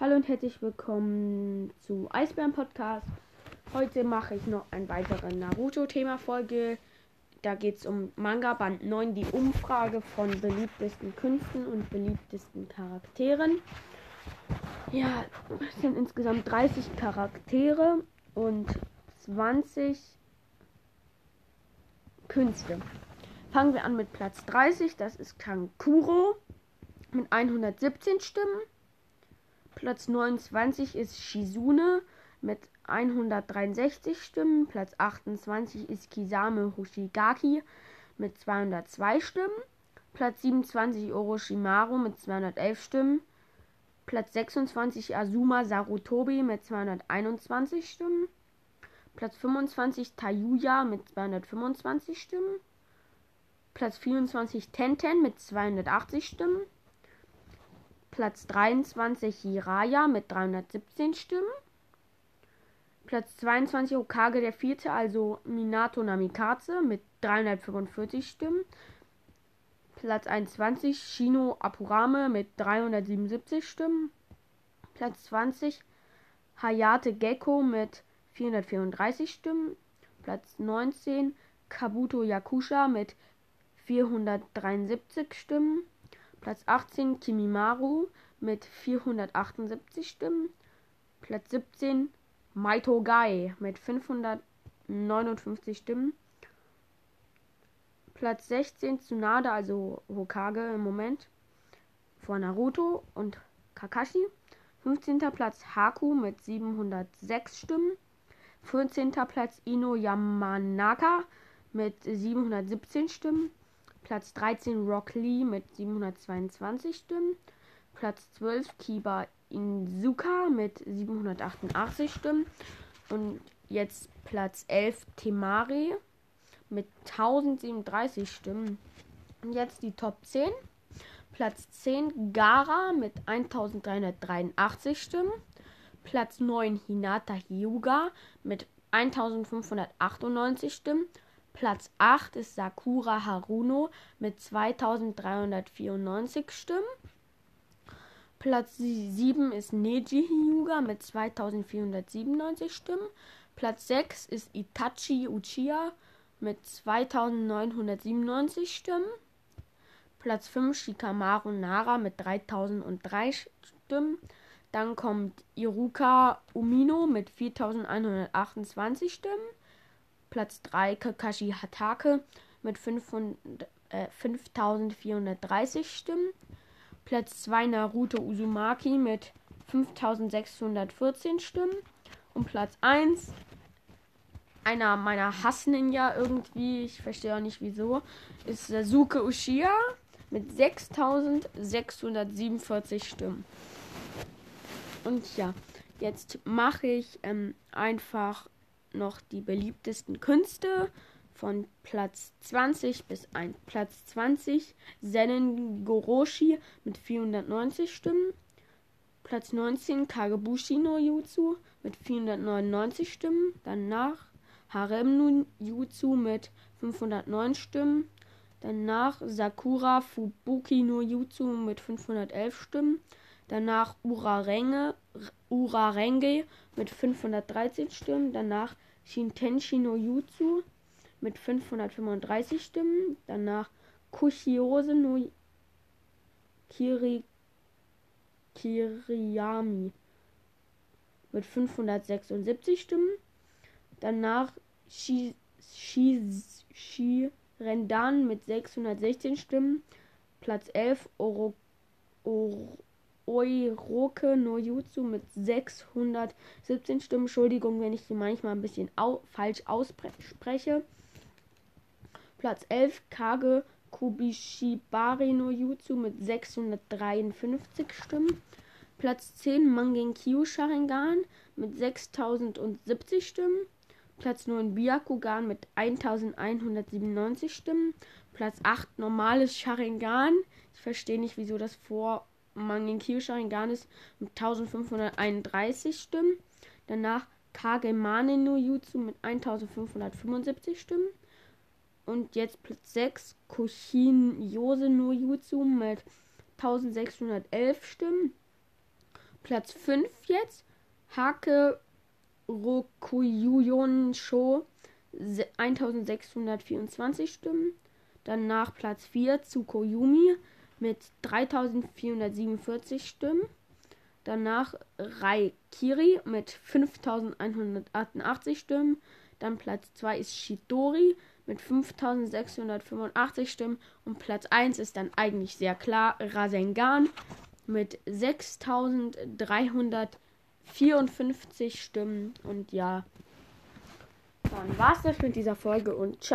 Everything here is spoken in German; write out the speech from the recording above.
Hallo und herzlich willkommen zu Eisbären Podcast. Heute mache ich noch eine weitere Naruto-Thema-Folge. Da geht es um Manga Band 9, die Umfrage von beliebtesten Künsten und beliebtesten Charakteren. Ja, es sind insgesamt 30 Charaktere und 20 Künste. Fangen wir an mit Platz 30, das ist Kankuro mit 117 Stimmen. Platz 29 ist Shizune mit 163 Stimmen. Platz 28 ist Kisame Hoshigaki mit 202 Stimmen. Platz 27 Orochimaru mit 211 Stimmen. Platz 26 Azuma Sarutobi mit 221 Stimmen. Platz 25 Tayuya mit 225 Stimmen. Platz 24 Tenten mit 280 Stimmen. Platz 23 Hiraya mit 317 Stimmen. Platz 22 Okage der Vierte, also Minato Namikaze mit 345 Stimmen. Platz 21 Shino Apurame mit 377 Stimmen. Platz 20 Hayate Gecko mit 434 Stimmen. Platz 19 Kabuto Yakusha mit 473 Stimmen. Platz 18 Kimimaru mit 478 Stimmen. Platz 17 Maito Gai mit 559 Stimmen. Platz 16 Tsunade, also Hokage im Moment, vor Naruto und Kakashi. 15. Platz Haku mit 706 Stimmen. 14. Platz Ino Yamanaka mit 717 Stimmen. Platz 13 Rock Lee mit 722 Stimmen. Platz 12 Kiba Inzuka mit 788 Stimmen. Und jetzt Platz 11 Temari mit 1037 Stimmen. Und jetzt die Top 10. Platz 10 Gara mit 1383 Stimmen. Platz 9 Hinata Hyuga mit 1598 Stimmen. Platz 8 ist Sakura Haruno mit 2394 Stimmen. Platz 7 ist Neji Hyuga mit 2497 Stimmen. Platz 6 ist Itachi Uchiha mit 2997 Stimmen. Platz 5 Shikamaru Nara mit 3003 Stimmen. Dann kommt Iruka Umino mit 4128 Stimmen. Platz 3 Kakashi Hatake mit 500, äh, 5430 Stimmen. Platz 2 Naruto Uzumaki mit 5614 Stimmen. Und Platz 1 einer meiner Hass-Ninja irgendwie, ich verstehe auch nicht wieso, ist Sasuke Uchiha mit 6647 Stimmen. Und ja, jetzt mache ich ähm, einfach noch die beliebtesten Künste von Platz 20 bis ein Platz 20 Sennen Goroshi mit 490 Stimmen. Platz 19 Kagebushi no Jutsu mit 499 Stimmen. Danach Harem no Jutsu mit 509 Stimmen. Danach Sakura Fubuki no Jutsu mit 511 Stimmen. Danach Urarenge, Urarenge mit 513 Stimmen. Danach Shintenshi no Jutsu mit 535 Stimmen. Danach Kushiose no Kiri, Kiriyami mit 576 Stimmen. Danach Shi, Shi, Shi Rendan mit 616 Stimmen. Platz 11 Oro, Oro, Oiroke no Jutsu mit 617 Stimmen. Entschuldigung, wenn ich die manchmal ein bisschen au falsch ausspreche. Platz 11 Kage Kubishibari no Jutsu mit 653 Stimmen. Platz 10 Mangenkyo Sharingan mit 6070 Stimmen. Platz 9 Byakugan mit 1197 Stimmen. Platz 8 normales Sharingan. Ich verstehe nicht, wieso das vor Mangenkyo Sharingan ist mit 1531 Stimmen. Danach Kagemane no Jutsu mit 1575 Stimmen. Und jetzt Platz 6 Kushin Yose no Jutsu mit 1611 Stimmen. Platz 5 jetzt. Hake Rokuyuyon Show 1624 Stimmen. Danach Platz 4 Tsukoyumi mit 3447 Stimmen. Danach Raikiri mit 5188 Stimmen. Dann Platz 2 ist Shidori mit 5685 Stimmen. Und Platz 1 ist dann eigentlich sehr klar Rasengan mit 6354 Stimmen. Und ja, dann war's das mit dieser Folge und ciao.